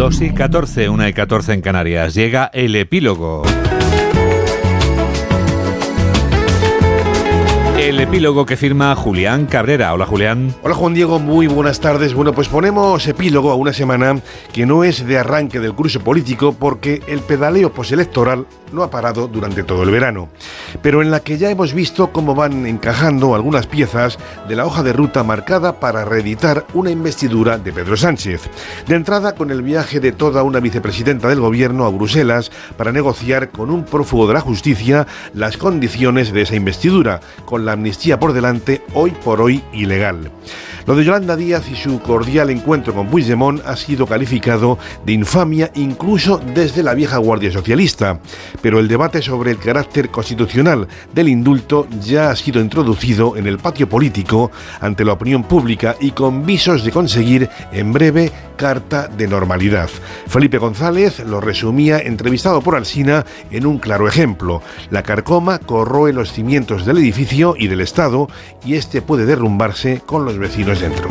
2 y 14, 1 y 14 en Canarias. Llega el epílogo. El epílogo que firma Julián Cabrera. Hola Julián. Hola Juan Diego, muy buenas tardes. Bueno, pues ponemos epílogo a una semana que no es de arranque del curso político porque el pedaleo postelectoral no ha parado durante todo el verano, pero en la que ya hemos visto cómo van encajando algunas piezas de la hoja de ruta marcada para reeditar una investidura de Pedro Sánchez. De entrada con el viaje de toda una vicepresidenta del gobierno a Bruselas para negociar con un prófugo de la justicia las condiciones de esa investidura, con la amnistía por delante, hoy por hoy ilegal. Lo de Yolanda Díaz y su cordial encuentro con Puigdemont ha sido calificado de infamia incluso desde la vieja Guardia Socialista, pero el debate sobre el carácter constitucional del indulto ya ha sido introducido en el patio político ante la opinión pública y con visos de conseguir en breve carta de normalidad. Felipe González lo resumía entrevistado por Alsina en un claro ejemplo. La carcoma corroe los cimientos del edificio y del Estado y este puede derrumbarse con los vecinos dentro.